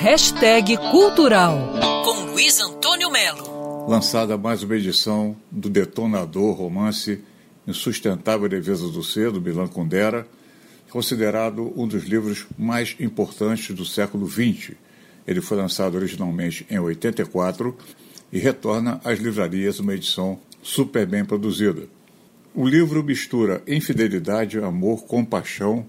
Hashtag Cultural com Luiz Antônio Melo. Lançada mais uma edição do detonador romance Insustentável Defesa do Ser, do Milan Kundera, considerado um dos livros mais importantes do século XX. Ele foi lançado originalmente em 84 e retorna às livrarias uma edição super bem produzida. O livro mistura infidelidade, amor, compaixão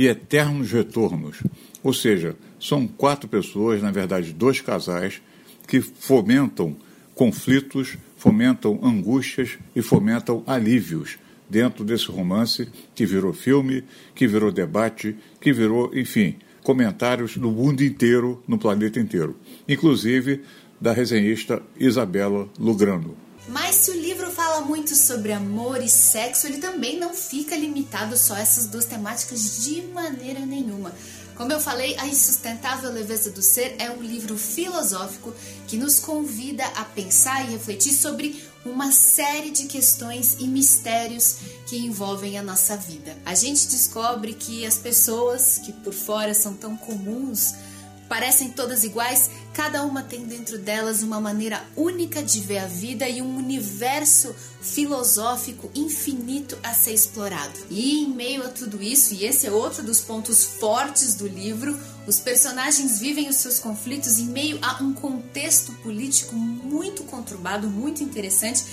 e eternos retornos. Ou seja, são quatro pessoas, na verdade, dois casais, que fomentam conflitos, fomentam angústias e fomentam alívios dentro desse romance que virou filme, que virou debate, que virou, enfim, comentários no mundo inteiro, no planeta inteiro. Inclusive da resenhista Isabela Lugrano. Mas se o fala muito sobre amor e sexo, ele também não fica limitado só a essas duas temáticas de maneira nenhuma. Como eu falei, A Insustentável Leveza do Ser é um livro filosófico que nos convida a pensar e refletir sobre uma série de questões e mistérios que envolvem a nossa vida. A gente descobre que as pessoas que por fora são tão comuns parecem todas iguais, cada uma tem dentro delas uma maneira única de ver a vida e um universo filosófico infinito a ser explorado. E em meio a tudo isso, e esse é outro dos pontos fortes do livro, os personagens vivem os seus conflitos em meio a um contexto político muito conturbado, muito interessante.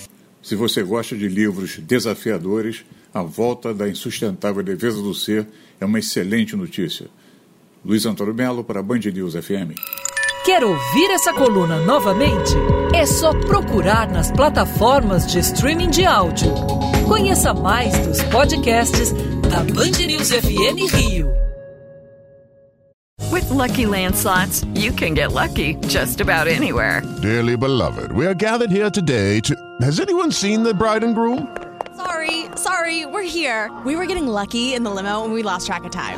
Se você gosta de livros desafiadores, A Volta da Insustentável Defesa do Ser é uma excelente notícia. Luiz Antônio Melo para Band News FM. Quer ouvir essa coluna novamente? É só procurar nas plataformas de streaming de áudio. Conheça mais dos podcasts da Band News FM Rio. With lucky landslots, you can get lucky just about anywhere. Dearly beloved, we are gathered here today to. Has anyone seen the bride and groom? Sorry, sorry, we're here. We were getting lucky in the limo and we lost track of time.